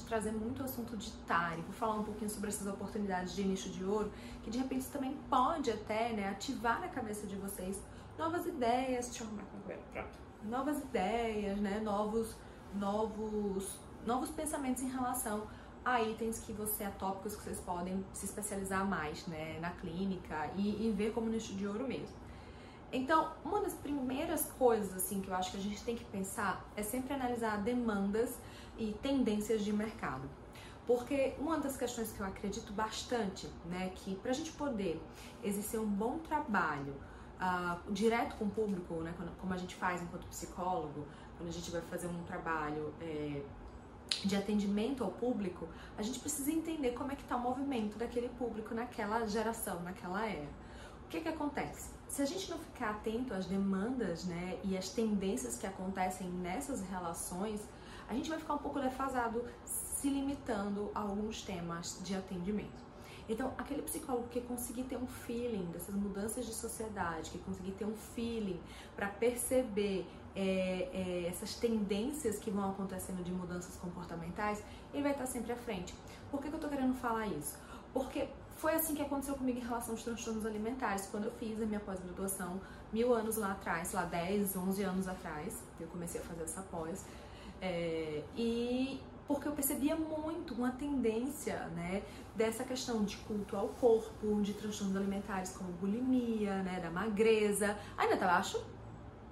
de trazer muito o assunto de vou falar um pouquinho sobre essas oportunidades de nicho de ouro, que de repente também pode até né, ativar na cabeça de vocês novas ideias, deixa eu arrumar com o pronto, novas ideias, né, novos, novos, novos pensamentos em relação a itens que você, a tópicos que vocês podem se especializar mais, né, na clínica e, e ver como nicho de ouro mesmo. Então, uma das primeiras coisas assim que eu acho que a gente tem que pensar é sempre analisar demandas e tendências de mercado. Porque uma das questões que eu acredito bastante, né, que para a gente poder exercer um bom trabalho uh, direto com o público, né, como a gente faz enquanto psicólogo, quando a gente vai fazer um trabalho é, de atendimento ao público, a gente precisa entender como é que está o movimento daquele público naquela geração, naquela era. Que que acontece? Se a gente não ficar atento às demandas, né, e às tendências que acontecem nessas relações, a gente vai ficar um pouco defasado, se limitando a alguns temas de atendimento. Então, aquele psicólogo que conseguir ter um feeling dessas mudanças de sociedade, que conseguir ter um feeling para perceber é, é, essas tendências que vão acontecendo de mudanças comportamentais, ele vai estar sempre à frente. Por que, que eu estou querendo falar isso? Porque foi assim que aconteceu comigo em relação aos transtornos alimentares, quando eu fiz a minha pós-graduação mil anos lá atrás, lá 10, 11 anos atrás, eu comecei a fazer essa pós. É, e porque eu percebia muito uma tendência, né, dessa questão de culto ao corpo, de transtornos alimentares como bulimia, né, da magreza. Ainda tá baixo?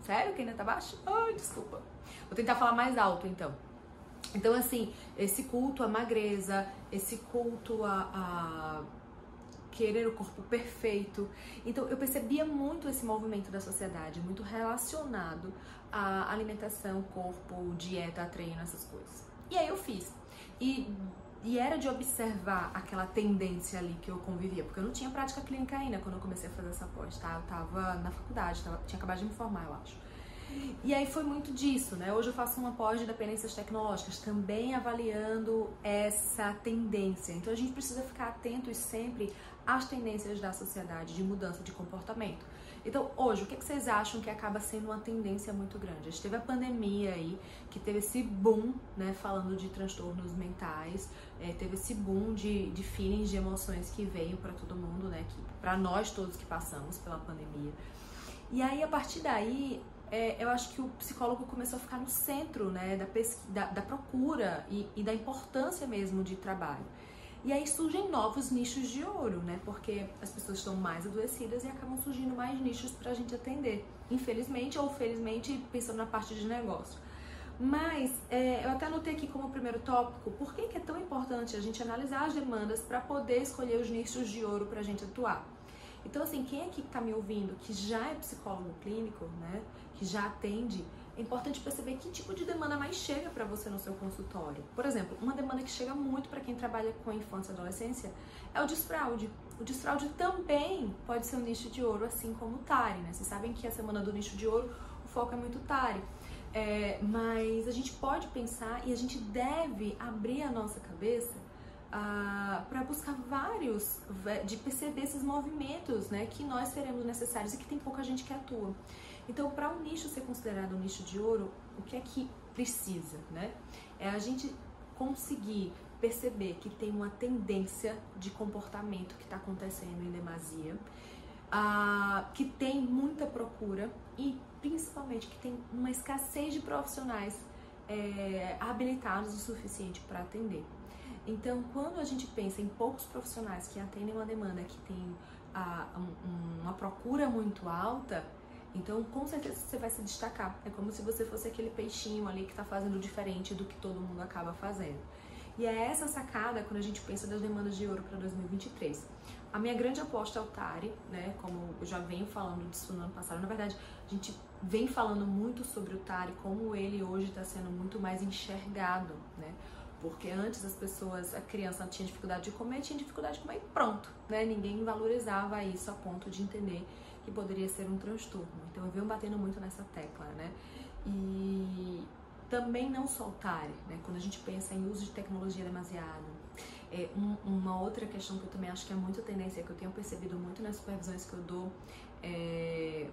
Sério que ainda tá baixo? Ai, desculpa. Vou tentar falar mais alto então. Então, assim, esse culto à magreza, esse culto a, a querer o corpo perfeito. Então, eu percebia muito esse movimento da sociedade, muito relacionado à alimentação, corpo, dieta, treino, essas coisas. E aí eu fiz. E, e era de observar aquela tendência ali que eu convivia, porque eu não tinha prática clínica ainda quando eu comecei a fazer essa pós, tá? Eu tava na faculdade, tava, tinha acabado de me formar, eu acho. E aí foi muito disso, né? Hoje eu faço uma pós de dependências tecnológicas, também avaliando essa tendência. Então a gente precisa ficar atentos sempre às tendências da sociedade de mudança de comportamento. Então, hoje, o que, vocês acham que acaba sendo uma tendência muito grande? A gente teve a pandemia aí, que teve esse boom, né, falando de transtornos mentais, é, teve esse boom de, de feelings, de emoções que veio para todo mundo, né, para nós todos que passamos pela pandemia. E aí, a partir daí, é, eu acho que o psicólogo começou a ficar no centro né, da, da, da procura e, e, da importância mesmo de trabalho. E aí surgem novos nichos de ouro, né? Porque as pessoas estão mais adoecidas e acabam surgindo mais nichos para a gente atender. Infelizmente ou felizmente, pensando na parte de negócio. Mas é, eu até anotei aqui como primeiro tópico por que, que é tão importante a gente analisar as demandas para poder escolher os nichos de ouro para a gente atuar. Então, assim, quem aqui que está me ouvindo, que já é psicólogo clínico, né, que já atende, é importante perceber que tipo de demanda mais chega para você no seu consultório. Por exemplo, uma demanda que chega muito para quem trabalha com infância e adolescência é o desfraude. O desfraude também pode ser um nicho de ouro, assim como o TARI, né? Vocês sabem que a semana do nicho de ouro, o foco é muito TARI. É, mas a gente pode pensar e a gente deve abrir a nossa cabeça ah, para buscar vários, de perceber esses movimentos né, que nós teremos necessários e que tem pouca gente que atua. Então, para um nicho ser considerado um nicho de ouro, o que é que precisa? Né? É a gente conseguir perceber que tem uma tendência de comportamento que está acontecendo em demasia, ah, que tem muita procura e principalmente que tem uma escassez de profissionais é, habilitados o suficiente para atender. Então, quando a gente pensa em poucos profissionais que atendem uma demanda que tem a, um, uma procura muito alta, então com certeza você vai se destacar. É como se você fosse aquele peixinho ali que está fazendo diferente do que todo mundo acaba fazendo. E é essa sacada quando a gente pensa das demandas de ouro para 2023. A minha grande aposta é o Tari, né? Como eu já venho falando disso no ano passado. Na verdade, a gente vem falando muito sobre o Tari, como ele hoje está sendo muito mais enxergado, né? Porque antes as pessoas, a criança tinha dificuldade de comer, tinha dificuldade de comer e pronto, né? Ninguém valorizava isso a ponto de entender que poderia ser um transtorno. Então eu venho batendo muito nessa tecla, né? E também não soltar, né? Quando a gente pensa em uso de tecnologia demasiado. É, um, uma outra questão que eu também acho que é muito tendência, que eu tenho percebido muito nas supervisões que eu dou, é,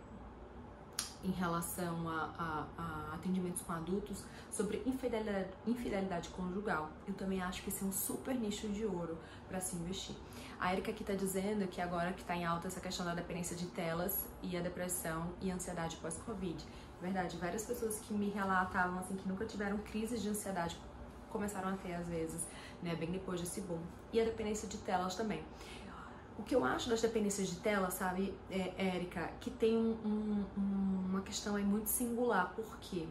em relação a, a, a, atendimentos com adultos sobre infidelidade, infidelidade conjugal. Eu também acho que esse é um super nicho de ouro para se investir. A Erika aqui está dizendo que agora que está em alta essa questão da dependência de telas e a depressão e ansiedade pós-Covid. Verdade, várias pessoas que me relatavam assim que nunca tiveram crises de ansiedade começaram a ter às vezes, né, bem depois desse boom. E a dependência de telas também. O que eu acho das dependências de tela, sabe, é, Érica, que tem um, um, uma questão aí muito singular, porque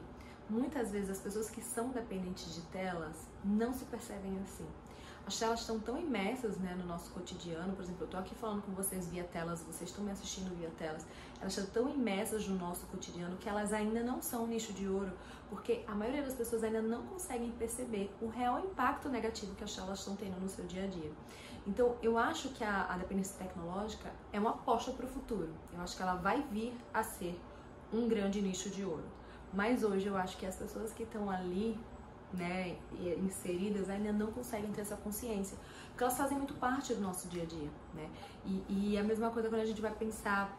muitas vezes as pessoas que são dependentes de telas não se percebem assim. As telas estão tão imersas né, no nosso cotidiano, por exemplo, eu estou aqui falando com vocês via telas, vocês estão me assistindo via telas, elas estão tão imersas no nosso cotidiano que elas ainda não são um nicho de ouro, porque a maioria das pessoas ainda não conseguem perceber o real impacto negativo que as telas estão tendo no seu dia a dia. Então, eu acho que a, a dependência tecnológica é uma aposta para o futuro. Eu acho que ela vai vir a ser um grande nicho de ouro. Mas hoje eu acho que as pessoas que estão ali, né, inseridas, ainda não conseguem ter essa consciência. Porque elas fazem muito parte do nosso dia a dia, né? E, e a mesma coisa quando a gente vai pensar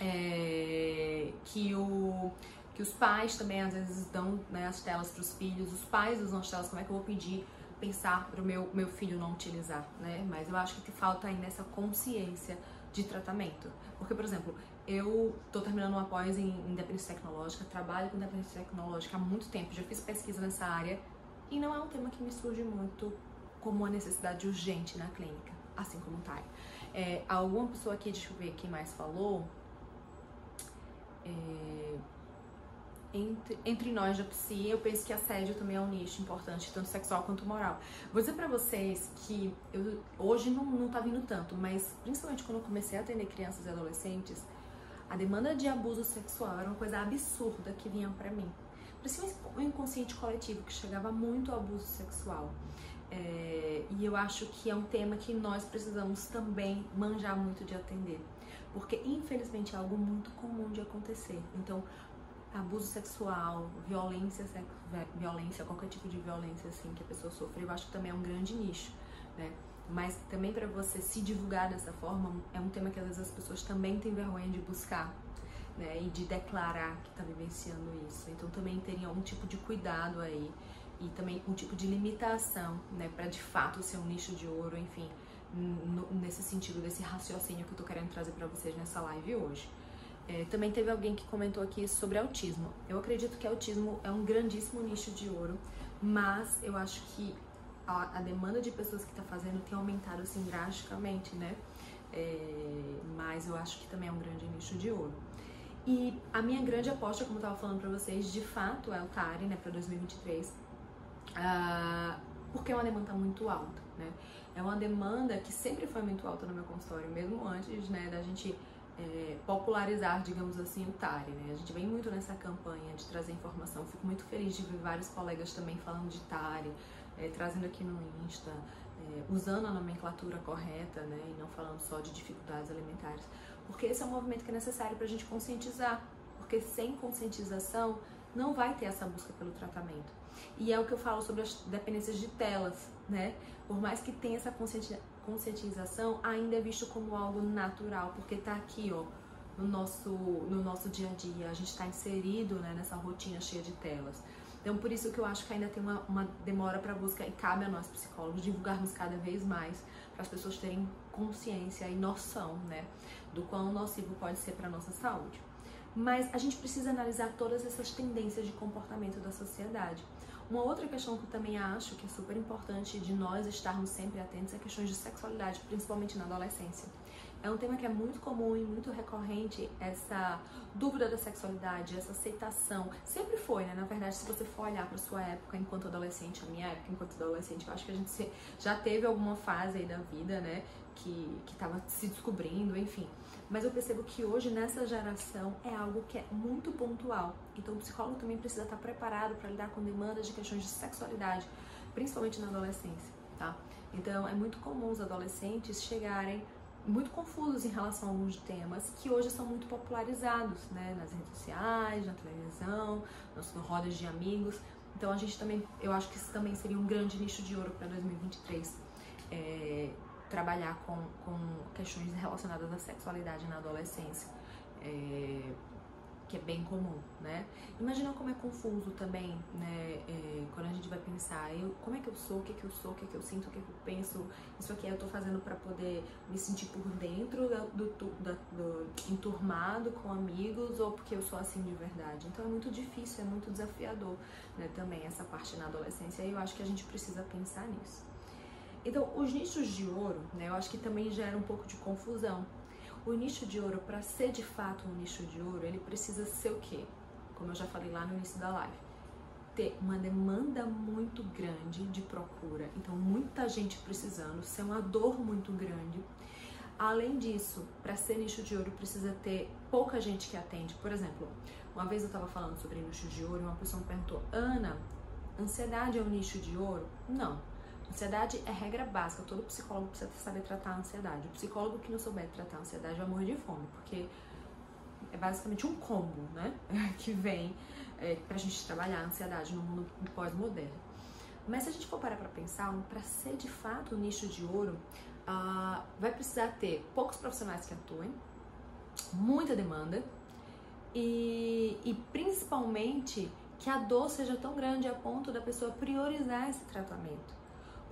é, que o que os pais também às vezes dão né, as telas para os filhos, os pais usam as telas, como é que eu vou pedir pensar para o meu, meu filho não utilizar, né? Mas eu acho que falta ainda essa consciência de tratamento. Porque, por exemplo, eu estou terminando uma pós em independência tecnológica, trabalho com independência tecnológica há muito tempo, já fiz pesquisa nessa área e não é um tema que me surge muito como uma necessidade urgente na clínica, assim como tá. É, alguma pessoa aqui, deixa eu ver quem mais falou. É, entre, entre nós da psi, eu penso que assédio também é um nicho importante, tanto sexual quanto moral. Vou dizer pra vocês que eu, hoje não, não tá vindo tanto, mas principalmente quando eu comecei a atender crianças e adolescentes, a demanda de abuso sexual era uma coisa absurda que vinha para mim. Parecia um inconsciente coletivo que chegava muito ao abuso sexual. É, e eu acho que é um tema que nós precisamos também manjar muito de atender, porque infelizmente é algo muito comum de acontecer. Então, abuso sexual, violência, violência, qualquer tipo de violência assim que a pessoa sofre, eu acho que também é um grande nicho, né? Mas também para você se divulgar dessa forma é um tema que às vezes as pessoas também têm vergonha de buscar, né? E de declarar que está vivenciando isso. Então também teria um tipo de cuidado aí e também um tipo de limitação, né? Para de fato ser um nicho de ouro, enfim, nesse sentido desse raciocínio que eu tô querendo trazer para vocês nessa live hoje. É, também teve alguém que comentou aqui sobre autismo. Eu acredito que autismo é um grandíssimo nicho de ouro, mas eu acho que a, demanda de pessoas que está fazendo tem aumentado assim drasticamente, né? É, mas eu acho que também é um grande nicho de ouro. E a minha grande aposta, como eu estava falando para vocês, de fato é o TARI, né, para 2023, uh, porque é uma demanda muito alta, né? É uma demanda que sempre foi muito alta no meu consultório, mesmo antes, né, da gente é, popularizar, digamos assim, o TARI. Né? A gente vem muito nessa campanha de trazer informação. Fico muito feliz de ver vários colegas também falando de TARI, é, trazendo aqui no Insta, é, usando a nomenclatura correta né? e não falando só de dificuldades alimentares. Porque esse é um movimento que é necessário para a gente conscientizar. Porque sem conscientização não vai ter essa busca pelo tratamento. E é o que eu falo sobre as dependências de telas, né? Por mais que tenha essa conscientização, ainda é visto como algo natural, porque tá aqui, ó, no nosso, no nosso dia a dia, a gente está inserido né, nessa rotina cheia de telas. Então, por isso que eu acho que ainda tem uma, uma demora para busca e cabe a nós psicólogos divulgarmos cada vez mais para as pessoas terem consciência e noção, né, do quão nocivo pode ser para nossa saúde. Mas a gente precisa analisar todas essas tendências de comportamento da sociedade. Uma outra questão que eu também acho que é super importante de nós estarmos sempre atentos é questões de sexualidade, principalmente na adolescência. É um tema que é muito comum e muito recorrente, essa dúvida da sexualidade, essa aceitação. Sempre foi, né? Na verdade, se você for olhar para sua época enquanto adolescente, a minha época enquanto adolescente, eu acho que a gente já teve alguma fase aí da vida, né? Que, que tava se descobrindo, enfim. Mas eu percebo que hoje, nessa geração, é algo que é muito pontual. Então, o psicólogo também precisa estar preparado para lidar com demandas de questões de sexualidade, principalmente na adolescência, tá? Então, é muito comum os adolescentes chegarem muito confusos em relação a alguns temas que hoje são muito popularizados, né? Nas redes sociais, na televisão, nas rodas de amigos. Então, a gente também, eu acho que isso também seria um grande nicho de ouro para 2023. É, trabalhar com, com questões relacionadas à sexualidade na adolescência. É, que é bem comum, né? Imagina como é confuso também, né? É, quando a gente vai pensar, eu, como é que eu sou, o que é que eu sou, o que é que eu sinto, o que é que eu penso, isso aqui eu tô fazendo para poder me sentir por dentro do, do, do, do, enturmado com amigos ou porque eu sou assim de verdade. Então é muito difícil, é muito desafiador, né? Também essa parte na adolescência e eu acho que a gente precisa pensar nisso. Então, os nichos de ouro, né? Eu acho que também gera um pouco de confusão, o nicho de ouro, para ser de fato um nicho de ouro, ele precisa ser o quê? Como eu já falei lá no início da live. Ter uma demanda muito grande de procura. Então, muita gente precisando, ser uma dor muito grande. Além disso, para ser nicho de ouro, precisa ter pouca gente que atende. Por exemplo, uma vez eu estava falando sobre nicho de ouro e uma pessoa me perguntou: Ana, ansiedade é um nicho de ouro? Não Ansiedade é regra básica, todo psicólogo precisa saber tratar a ansiedade. O psicólogo que não souber tratar a ansiedade vai morrer de fome, porque é basicamente um combo, né? que vem é, pra gente trabalhar a ansiedade no mundo pós-moderno. Mas se a gente for parar pra pensar, para ser de fato um nicho de ouro, uh, vai precisar ter poucos profissionais que atuem, muita demanda e, e principalmente que a dor seja tão grande a ponto da pessoa priorizar esse tratamento.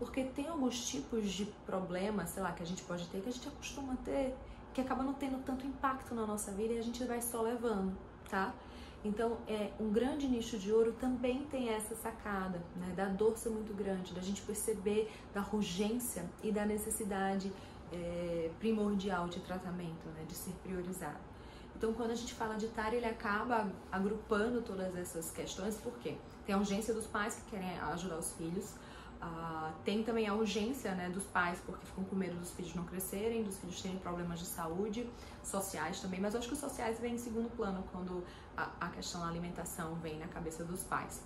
Porque tem alguns tipos de problemas, sei lá, que a gente pode ter, que a gente acostuma ter, que acaba não tendo tanto impacto na nossa vida e a gente vai só levando, tá? Então, é, um grande nicho de ouro também tem essa sacada, né? Da dor ser muito grande, da gente perceber da urgência e da necessidade é, primordial de tratamento, né? De ser priorizado. Então, quando a gente fala de TAR, ele acaba agrupando todas essas questões, por quê? Tem a urgência dos pais que querem ajudar os filhos, Uh, tem também a urgência né, dos pais, porque ficam com medo dos filhos não crescerem, dos filhos terem problemas de saúde, sociais também, mas eu acho que os sociais vêm em segundo plano quando a, a questão da alimentação vem na cabeça dos pais.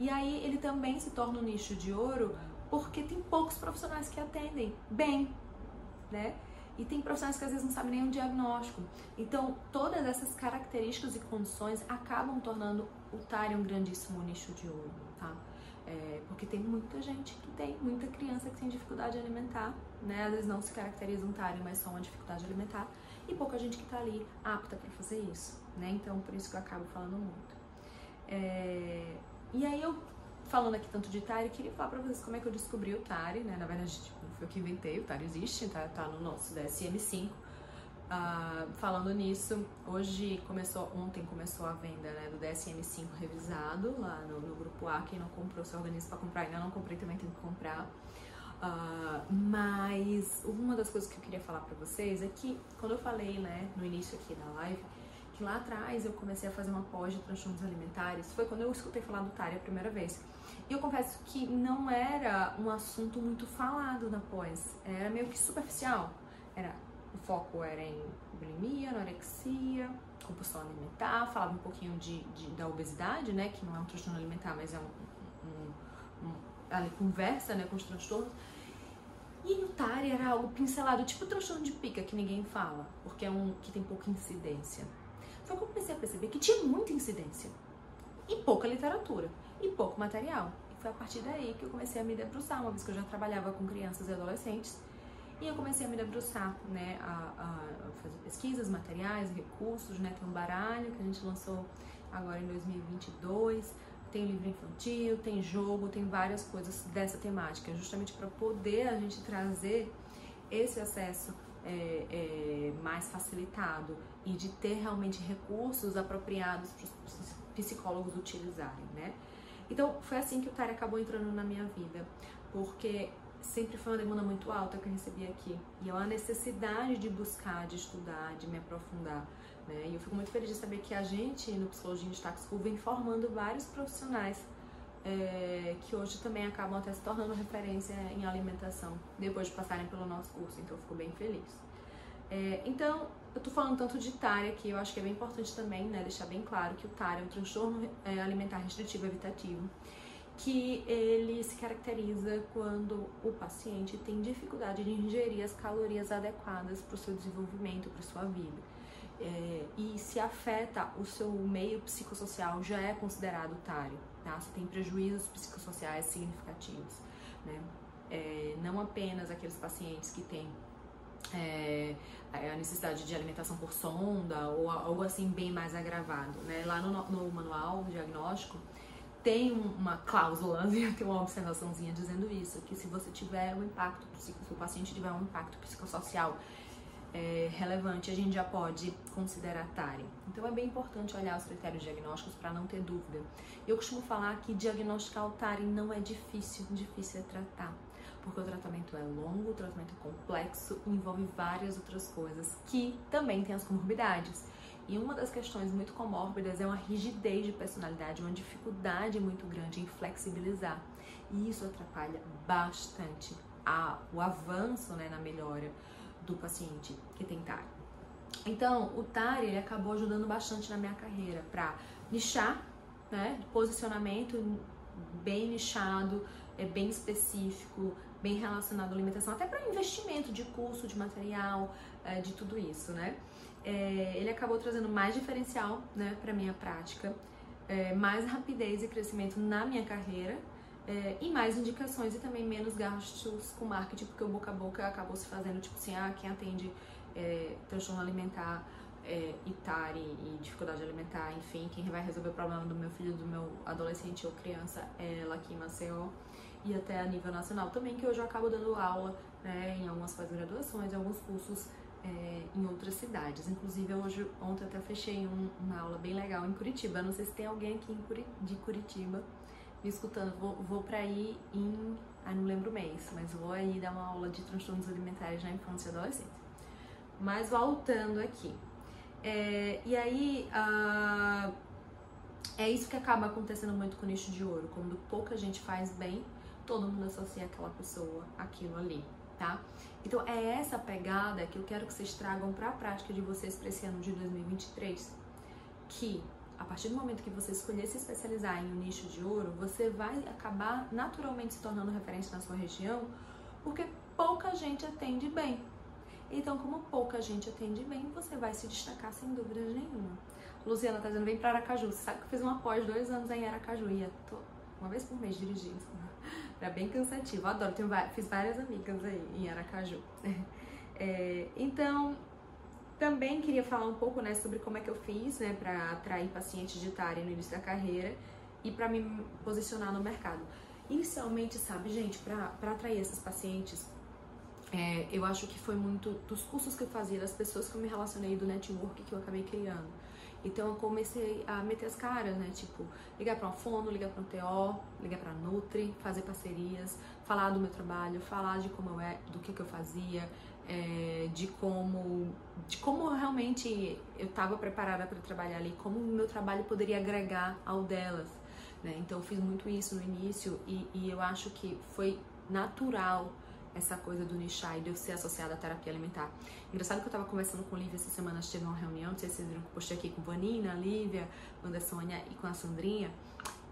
E aí ele também se torna um nicho de ouro porque tem poucos profissionais que atendem bem, né? E tem profissionais que às vezes não sabem o diagnóstico. Então, todas essas características e condições acabam tornando o TARI um grandíssimo nicho de ouro, tá? É, porque tem muita gente que tem, muita criança que tem dificuldade alimentar, né? Às vezes não se caracteriza um TARI, mas só uma dificuldade alimentar. E pouca gente que está ali apta para fazer isso, né? Então, por isso que eu acabo falando muito. É, e aí eu, falando aqui tanto de TARI, queria falar para vocês como é que eu descobri o TARI, né? Na verdade, tipo, foi eu que inventei, o TARI existe, tá, tá no nosso DSM-5. Uh, falando nisso, hoje começou, ontem começou a venda né, do DSM-5 revisado lá no, no, grupo A. Quem não comprou, se organiza para comprar. Ainda não comprei, também tem que comprar. Uh, mas uma das coisas que eu queria falar para vocês é que quando eu falei, né, no início aqui da live, que lá atrás eu comecei a fazer uma pós de transtornos alimentares, foi quando eu escutei falar do TARI a primeira vez. E eu confesso que não era um assunto muito falado na pós, era meio que superficial. Era o foco era em bulimia, anorexia, compulsão alimentar, falava um pouquinho de, de, da obesidade, né, que não é um transtorno alimentar, mas é um, um, um ela conversa, né, com os transtornos. E no TARI era algo pincelado, tipo transtorno de pica, que ninguém fala, porque é um que tem pouca incidência. Só que eu comecei a perceber que tinha muita incidência, e pouca literatura, e pouco material. E foi a partir daí que eu comecei a me debruçar, uma vez que eu já trabalhava com crianças e adolescentes, e eu comecei a me debruçar, né, a, a, fazer pesquisas, materiais, recursos, né, tem um baralho que a gente lançou agora em 2022, tem livro infantil, tem jogo, tem várias coisas dessa temática, justamente para poder a gente trazer esse acesso é, é, mais facilitado e de ter realmente recursos apropriados para os psicólogos utilizarem, né? Então foi assim que o TARI acabou entrando na minha vida, porque sempre foi uma demanda muito alta que eu recebi aqui. E é uma necessidade de buscar, de estudar, de me aprofundar. Né? E eu fico muito feliz de saber que a gente, no Psicologia de Destaque School, vem formando vários profissionais é, que hoje também acabam até se tornando referência em alimentação, depois de passarem pelo nosso curso. Então eu fico bem feliz. É, então, eu tô falando tanto de TARI aqui, eu acho que é bem importante também, né, deixar bem claro que o TARI é um transtorno é, alimentar restritivo evitativo que ele se caracteriza quando o paciente tem dificuldade de ingerir as calorias adequadas para o seu desenvolvimento, para sua vida. É, e se afeta o seu meio psicossocial, já é considerado TARI, tá? Se tem prejuízos psicossociais significativos, né? É, não apenas aqueles pacientes que têm é, a necessidade de alimentação por sonda ou algo assim bem mais agravado. Né? Lá no, no manual diagnóstico tem uma cláusula, tem uma observaçãozinha dizendo isso, que se você tiver um impacto, se o paciente tiver um impacto psicossocial é, relevante, a gente já pode considerar TARI. Então é bem importante olhar os critérios diagnósticos para não ter dúvida. Eu costumo falar que diagnosticar o TARI não é difícil, difícil é tratar porque o tratamento é longo, o tratamento é complexo envolve várias outras coisas que também tem as comorbidades. E uma das questões muito comórbidas é uma rigidez de personalidade, uma dificuldade muito grande em flexibilizar. E isso atrapalha bastante a, o avanço né, na melhora do paciente que tem TARI. Então, o TARI ele acabou ajudando bastante na minha carreira para nichar, né, posicionamento bem nichado, é bem específico, bem relacionado à alimentação, até para investimento de curso, de material, é, de tudo isso, né? É, ele acabou trazendo mais diferencial, né, para minha prática, é, mais rapidez e crescimento na minha carreira é, e mais indicações e também menos gastos com marketing, porque o boca a boca acabou se fazendo tipo assim, ah, quem atende é, transtorno alimentar é, ITARI e dificuldade alimentar, enfim, quem vai resolver o problema do meu filho, do meu adolescente ou criança é ela aqui em Maceió e até a nível nacional também, que hoje eu acabo dando aula né, em algumas pós-graduações, em alguns cursos é, em outras cidades. Inclusive, hoje, ontem até fechei um, uma aula bem legal em Curitiba. Não sei se tem alguém aqui Curi de Curitiba me escutando. Vou, vou para aí em. Ah, não lembro o mês, mas vou aí dar uma aula de transtornos alimentares na infância e adolescência. Mas voltando aqui. É, e aí, é isso que acaba acontecendo muito com o nicho de ouro. Quando pouca gente faz bem, todo mundo associa aquela pessoa aquilo ali, tá? Então é essa pegada que eu quero que vocês tragam para a prática de vocês para esse ano de 2023, que a partir do momento que você escolher se especializar em um nicho de ouro, você vai acabar naturalmente se tornando referência na sua região, porque pouca gente atende bem. Então, como pouca gente atende bem, você vai se destacar sem dúvida nenhuma. Luciana tá dizendo, vem para Aracaju. Você sabe que eu fiz uma pós dois anos em Aracaju. Ia uma vez por mês dirigindo. Era bem cansativo. Eu adoro, tenho, fiz várias amigas aí em Aracaju. É, então, também queria falar um pouco né, sobre como é que eu fiz né, para atrair pacientes de TARI no início da carreira e para me posicionar no mercado. Inicialmente, sabe, gente, para atrair esses pacientes, é, eu acho que foi muito dos cursos que eu fazia, das pessoas que eu me relacionei, do network que eu acabei criando. Então eu comecei a meter as caras, né? Tipo, ligar para uma fono, ligar para um TO, ligar para Nutri, fazer parcerias, falar do meu trabalho, falar de como eu é, do que, que eu fazia, é, de como de como realmente eu estava preparada para trabalhar ali, como o meu trabalho poderia agregar ao delas. Né? Então eu fiz muito isso no início e, e eu acho que foi natural essa coisa do nichar e de eu ser associada à terapia alimentar. Engraçado que eu tava conversando com a Lívia essa semana, a gente teve uma reunião, não sei se vocês viram que eu postei aqui com Vanina, Lívia, a Andersônia e com a Sandrinha.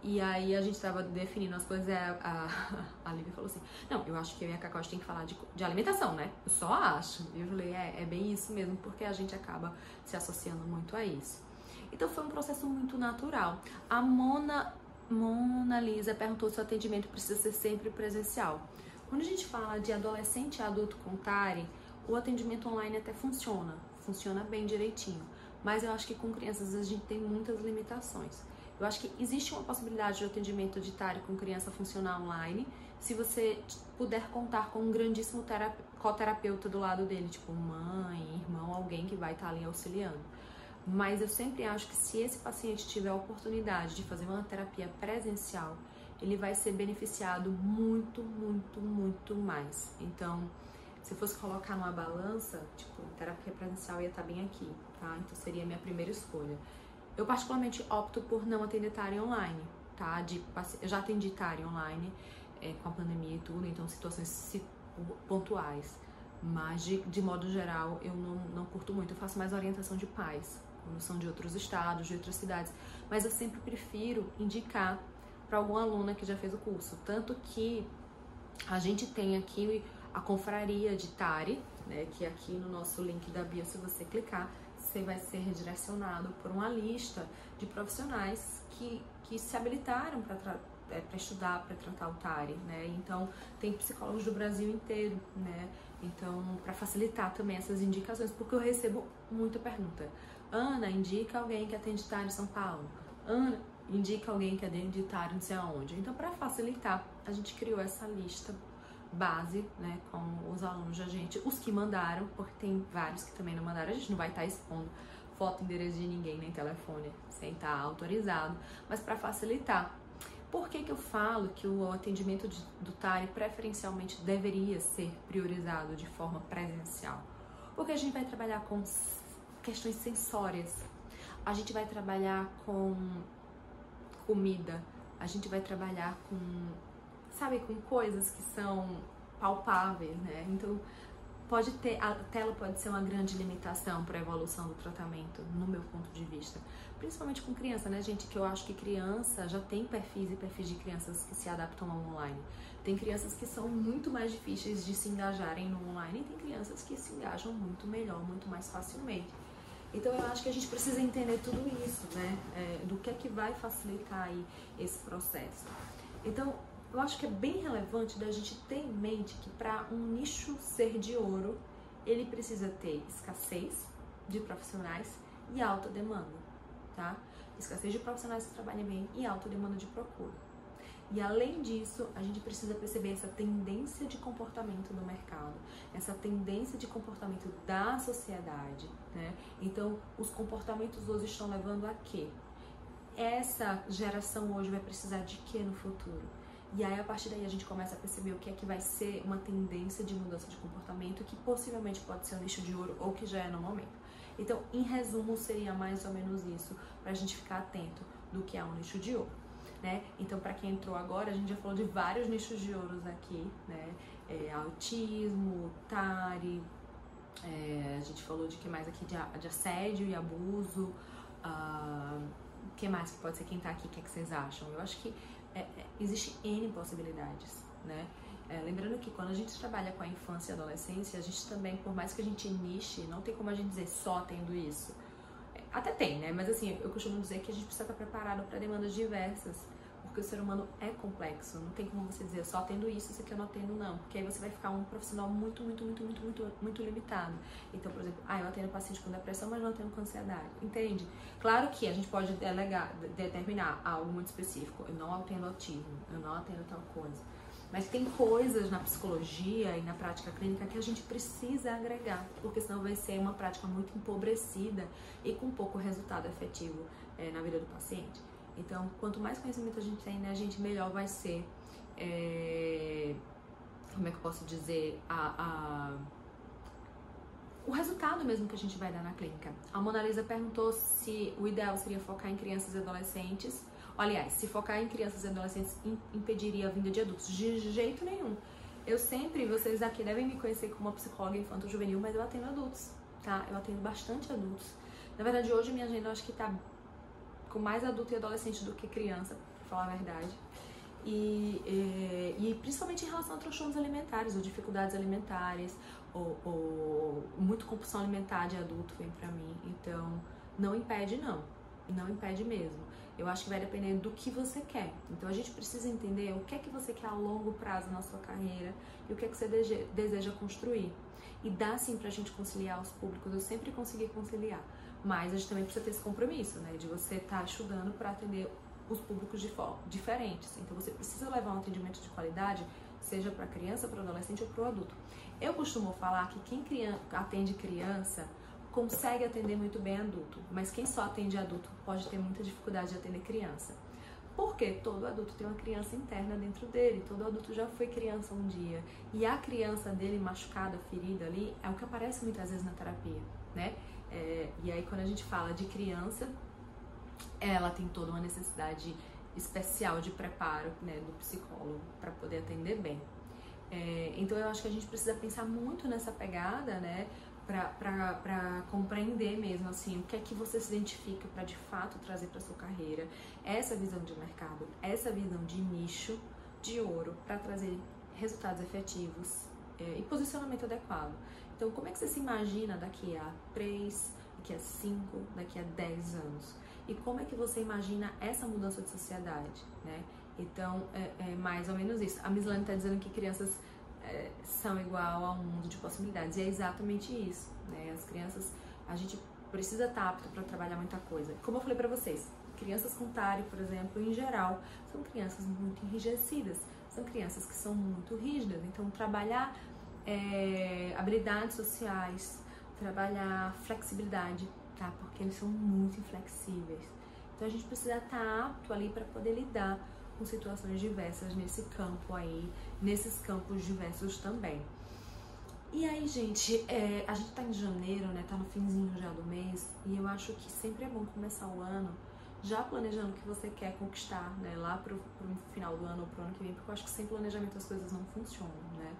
E aí a gente tava definindo as coisas, a, a, a Lívia falou assim, não, eu acho que eu e a Cacau a tem que falar de, de alimentação, né? Eu só acho. E eu falei, é, é bem isso mesmo, porque a gente acaba se associando muito a isso. Então foi um processo muito natural. A Mona, Mona Lisa perguntou se o atendimento precisa ser sempre presencial. Quando a gente fala de adolescente e adulto com TARI, o atendimento online até funciona, funciona bem direitinho. Mas eu acho que com crianças a gente tem muitas limitações. Eu acho que existe uma possibilidade de atendimento de TARI com criança funcionar online, se você puder contar com um grandíssimo coterapeuta do lado dele, tipo mãe, irmão, alguém que vai estar ali auxiliando. Mas eu sempre acho que se esse paciente tiver a oportunidade de fazer uma terapia presencial, ele vai ser beneficiado muito, muito, muito mais. Então, se fosse colocar numa balança, tipo, terapia presencial ia estar bem aqui, tá? Então seria a minha primeira escolha. Eu particularmente opto por não atender TARI online, tá? De, eu já atendi TARI online é, com a pandemia e tudo, então situações pontuais. Mas de, de modo geral eu não, não curto muito. Eu faço mais orientação de pais, quando são de outros estados, de outras cidades. Mas eu sempre prefiro indicar para alguma aluna que já fez o curso. Tanto que a gente tem aqui a confraria de Tari, né, que aqui no nosso link da bio, se você clicar, você vai ser redirecionado por uma lista de profissionais que, que se habilitaram para é, para estudar, para tratar o TARI, né? Então, tem psicólogos do Brasil inteiro, né? Então, para facilitar também essas indicações, porque eu recebo muita pergunta. Ana, indica alguém que atende TARI em São Paulo. Ana, indica alguém que atende TARI não sei aonde. Então, para facilitar, a gente criou essa lista base, né, com os alunos da gente, os que mandaram, porque tem vários que também não mandaram, a gente não vai estar tá expondo foto, endereço de ninguém nem telefone sem estar tá autorizado, mas para facilitar. Por que, que eu falo que o atendimento de, do TARI preferencialmente deveria ser priorizado de forma presencial? Porque a gente vai trabalhar com questões sensórias, a gente vai trabalhar com comida, a gente vai trabalhar com sabe, com coisas que são palpáveis, né? Então, pode ter, a tela pode ser uma grande limitação para a evolução do tratamento, no meu ponto de vista. Principalmente com criança, né, gente? Que eu acho que criança já tem perfis e perfis de crianças que se adaptam ao online. Tem crianças que são muito mais difíceis de se engajarem no online e tem crianças que se engajam muito melhor, muito mais facilmente. Então eu acho que a gente precisa entender tudo isso, né? É, do que é que vai facilitar aí esse processo. Então, eu acho que é bem relevante da gente ter em mente que para um nicho ser de ouro, ele precisa ter escassez de profissionais e alta demanda, tá? Escassez de profissionais que trabalhem bem e alta demanda de procura. E além disso, a gente precisa perceber essa tendência de comportamento do mercado, essa tendência de comportamento da sociedade, né? Então, os comportamentos hoje estão levando a quê? Essa geração hoje vai precisar de quê no futuro? E aí, a partir daí, a gente começa a perceber o que é que vai ser uma tendência de mudança de comportamento que possivelmente pode ser um nicho de ouro ou que já é no momento. Então, em resumo, seria mais ou menos isso para a gente ficar atento do que é um nicho de ouro. Né? Então, para quem entrou agora, a gente já falou de vários nichos de ouros aqui, né? É, autismo, TARI, é, a gente falou de que mais aqui de, de assédio e abuso. Uh, que mais que pode ser quem está aqui? O que, é que vocês acham? Eu acho que é, é, existe N possibilidades, né? É, lembrando que quando a gente trabalha com a infância e adolescência, a gente também, por mais que a gente niche, não tem como a gente dizer só tendo isso. É, até tem, né? Mas assim, eu costumo dizer que a gente precisa estar preparado para demandas diversas porque o ser humano é complexo. Não tem como você dizer só tendo isso, isso aqui eu não atendo, não. Porque aí você vai ficar um profissional muito, muito, muito, muito, muito, muito limitado. Então, por exemplo, ah, eu atendo paciente com depressão, mas não atendo com ansiedade. Entende? Claro que a gente pode delegar, determinar algo muito específico. Eu não atendo autismo, eu não atendo tal coisa. Mas tem coisas na psicologia e na prática clínica que a gente precisa agregar, porque senão vai ser uma prática muito empobrecida e com pouco resultado efetivo é, na vida do paciente. Então, quanto mais conhecimento a gente tem, né, a gente melhor vai ser. É, como é que eu posso dizer? A, a, o resultado mesmo que a gente vai dar na clínica. A Mona Lisa perguntou se o ideal seria focar em crianças e adolescentes. Aliás, se focar em crianças e adolescentes impediria a vinda de adultos. De jeito nenhum. Eu sempre, vocês aqui devem me conhecer como uma psicóloga infanto-juvenil, mas eu atendo adultos, tá? Eu atendo bastante adultos. Na verdade, hoje minha agenda eu acho que tá mais adulto e adolescente do que criança, pra falar a verdade. E, e, e, principalmente em relação a transtornos alimentares ou dificuldades alimentares ou, ou muito compulsão alimentar de adulto vem pra mim. Então, não impede não, não impede mesmo. Eu acho que vai depender do que você quer. Então a gente precisa entender o que é que você quer a longo prazo na sua carreira e o que é que você deseja construir. E dá sim pra gente conciliar os públicos, eu sempre consegui conciliar. Mas a gente também precisa ter esse compromisso, né? De você estar tá estudando para atender os públicos de diferentes. Então você precisa levar um atendimento de qualidade, seja para criança, para adolescente ou para adulto. Eu costumo falar que quem criança, atende criança consegue atender muito bem adulto, mas quem só atende adulto pode ter muita dificuldade de atender criança. Porque todo adulto tem uma criança interna dentro dele, todo adulto já foi criança um dia. E a criança dele machucada, ferida ali, é o que aparece muitas vezes na terapia, né? É, e aí, quando a gente fala de criança, ela tem toda uma necessidade especial de preparo né, do psicólogo para poder atender bem. É, então, eu acho que a gente precisa pensar muito nessa pegada, né, para compreender mesmo assim o que é que você se identifica para de fato trazer para sua carreira essa visão de mercado, essa visão de nicho de ouro para trazer resultados efetivos é, e posicionamento adequado. Então, como é que você se imagina daqui a 3, daqui a 5, daqui a 10 anos? E como é que você imagina essa mudança de sociedade, né? Então, é, é mais ou menos isso. A Mislane está dizendo que crianças é, são igual a um mundo de possibilidades. E é exatamente isso. Né? As crianças, a gente precisa estar apto para trabalhar muita coisa. Como eu falei para vocês, crianças com TARI, por exemplo, em geral, são crianças muito enrijecidas. São crianças que são muito rígidas. Então, trabalhar é, habilidades sociais, trabalhar flexibilidade, tá? Porque eles são muito inflexíveis. Então, a gente precisa estar apto ali para poder lidar com situações diversas nesse campo aí, nesses campos diversos também. E aí, gente, é, a gente tá em janeiro, né? Tá no finzinho já do mês, e eu acho que sempre é bom começar o ano já planejando o que você quer conquistar, né? Lá pro, pro final do ano ou pro ano que vem, porque eu acho que sem planejamento as coisas não funcionam, né?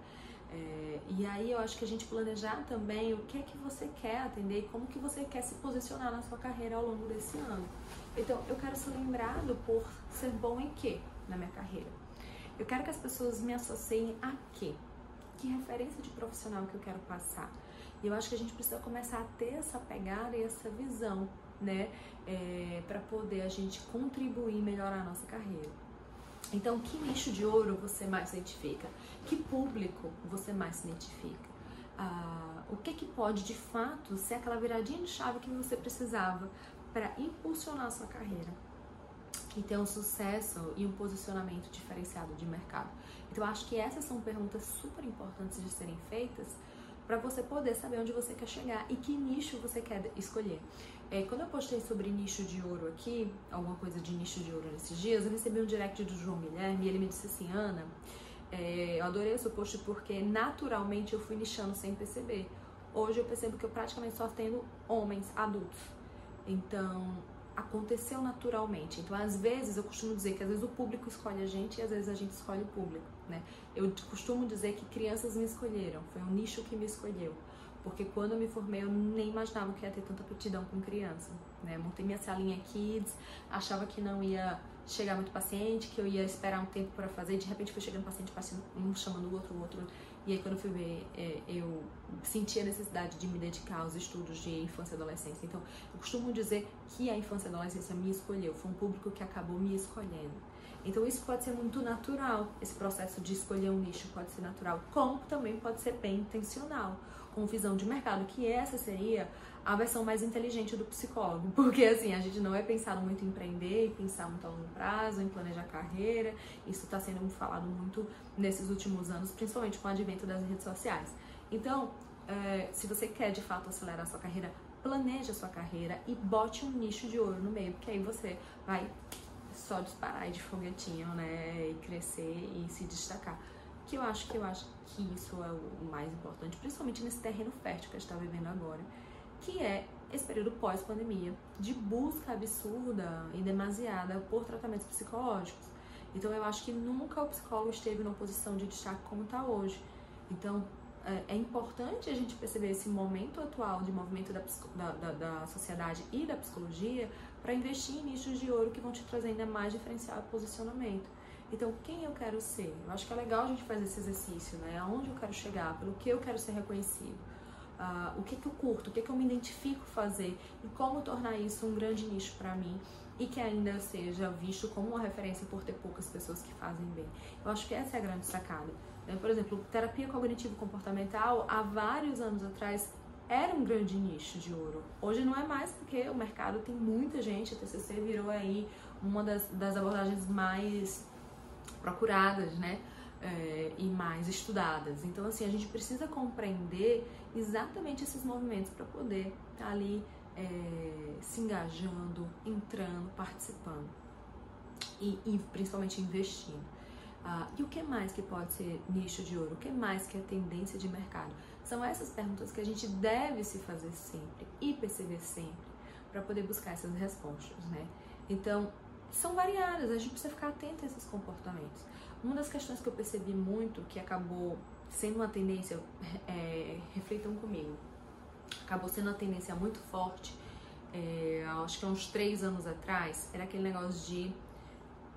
É, e aí eu acho que a gente planejar também o que é que você quer atender e como que você quer se posicionar na sua carreira ao longo desse ano. Então, eu quero ser lembrado por ser bom em quê na minha carreira? Eu quero que as pessoas me associem a quê? Que referência de profissional que eu quero passar? E eu acho que a gente precisa começar a ter essa pegada e essa visão, né? É, para poder a gente contribuir e melhorar a nossa carreira. Então, que nicho de ouro você mais identifica? Que público você mais identifica? Ah, o que, que pode de fato ser aquela viradinha de chave que você precisava para impulsionar a sua carreira e ter um sucesso e um posicionamento diferenciado de mercado. Então, acho que essas são perguntas super importantes de serem feitas para você poder saber onde você quer chegar e que nicho você quer escolher. É, quando eu postei sobre nicho de ouro aqui, alguma coisa de nicho de ouro nesses dias, eu recebi um direct do João Guilherme e ele me disse assim, Ana, é, eu adorei o seu post porque naturalmente eu fui nichando sem perceber. Hoje eu percebo que eu praticamente só tenho homens adultos. Então, aconteceu naturalmente. Então, às vezes, eu costumo dizer que às vezes o público escolhe a gente e às vezes a gente escolhe o público, né? Eu costumo dizer que crianças me escolheram, foi um nicho que me escolheu. Porque quando eu me formei, eu nem imaginava que ia ter tanta aptidão com criança, né? Montei minha salinha Kids, achava que não ia chegar muito paciente, que eu ia esperar um tempo para fazer, de repente foi chegando paciente, paciente, um chamando o outro, o outro, e aí, quando eu fui ver, é, eu senti a necessidade de me dedicar aos estudos de infância e adolescência. Então, eu costumo dizer que a infância e adolescência me escolheu, foi um público que acabou me escolhendo. Então, isso pode ser muito natural, esse processo de escolher um nicho pode ser natural, como também pode ser bem intencional, com visão de mercado, que essa seria a versão mais inteligente do psicólogo, porque assim, a gente não é pensado muito em empreender, em pensar muito a longo prazo, em planejar carreira, isso está sendo falado muito nesses últimos anos, principalmente com o advento das redes sociais. Então, é, se você quer de fato acelerar a sua carreira, planeje a sua carreira e bote um nicho de ouro no meio, porque aí você vai só disparar de foguetinho, né, e crescer e se destacar. Que eu acho que eu acho que isso é o mais importante, principalmente nesse terreno fértil que a gente está vivendo agora que é esse período pós-pandemia de busca absurda e demasiada por tratamentos psicológicos. Então eu acho que nunca o psicólogo esteve numa posição de destaque como está hoje. Então é, é importante a gente perceber esse momento atual de movimento da, da, da, da sociedade e da psicologia para investir em nichos de ouro que vão te trazer ainda mais diferencial e posicionamento. Então, quem eu quero ser? Eu acho que é legal a gente fazer esse exercício, né? Aonde eu quero chegar, pelo que eu quero ser reconhecido uh, o que, que eu curto, o que, que eu me identifico fazer e como tornar isso um grande nicho para mim e que ainda seja visto como uma referência por ter poucas pessoas que fazem bem. Eu acho que essa é a grande sacada. Né? Por exemplo, terapia cognitivo-comportamental, há vários anos atrás, era um grande nicho de ouro. Hoje não é mais porque o mercado tem muita gente, a TCC virou aí uma das, das abordagens mais procuradas, né? é, e mais estudadas. Então, assim, a gente precisa compreender exatamente esses movimentos para poder estar tá ali é, se engajando, entrando, participando e, e principalmente investindo. Ah, e o que mais que pode ser nicho de ouro? O que mais que é tendência de mercado? São essas perguntas que a gente deve se fazer sempre e perceber sempre para poder buscar essas respostas, né? Então, são variadas, a gente precisa ficar atento a esses comportamentos. Uma das questões que eu percebi muito, que acabou sendo uma tendência, é, reflitam comigo, acabou sendo uma tendência muito forte, é, acho que há uns três anos atrás, era aquele negócio de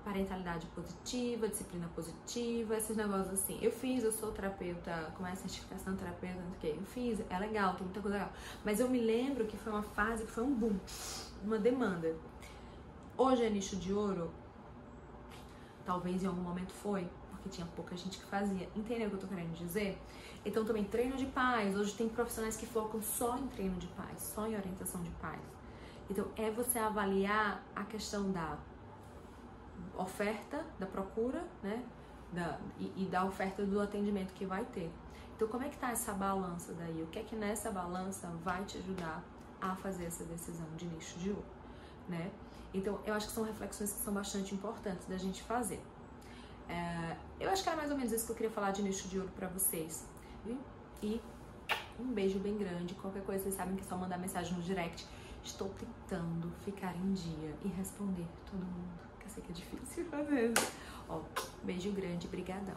parentalidade positiva, disciplina positiva, esses negócios assim. Eu fiz, eu sou terapeuta, com essa certificação terapeuta, não sei o que, eu fiz, é legal, tem muita coisa legal. Mas eu me lembro que foi uma fase que foi um boom, uma demanda. Hoje é nicho de ouro, talvez em algum momento foi, porque tinha pouca gente que fazia. Entendeu o que eu tô querendo dizer? Então também treino de paz. Hoje tem profissionais que focam só em treino de paz, só em orientação de paz. Então é você avaliar a questão da oferta, da procura, né? Da, e, e da oferta do atendimento que vai ter. Então, como é que tá essa balança daí? O que é que nessa balança vai te ajudar a fazer essa decisão de nicho de ouro, né? Então, eu acho que são reflexões que são bastante importantes da gente fazer. É, eu acho que era mais ou menos isso que eu queria falar de nicho de ouro para vocês. E um beijo bem grande. Qualquer coisa, vocês sabem que é só mandar mensagem no direct. Estou tentando ficar em dia e responder todo mundo, que eu sei que é difícil vezes. Ó, beijo grande, brigadão.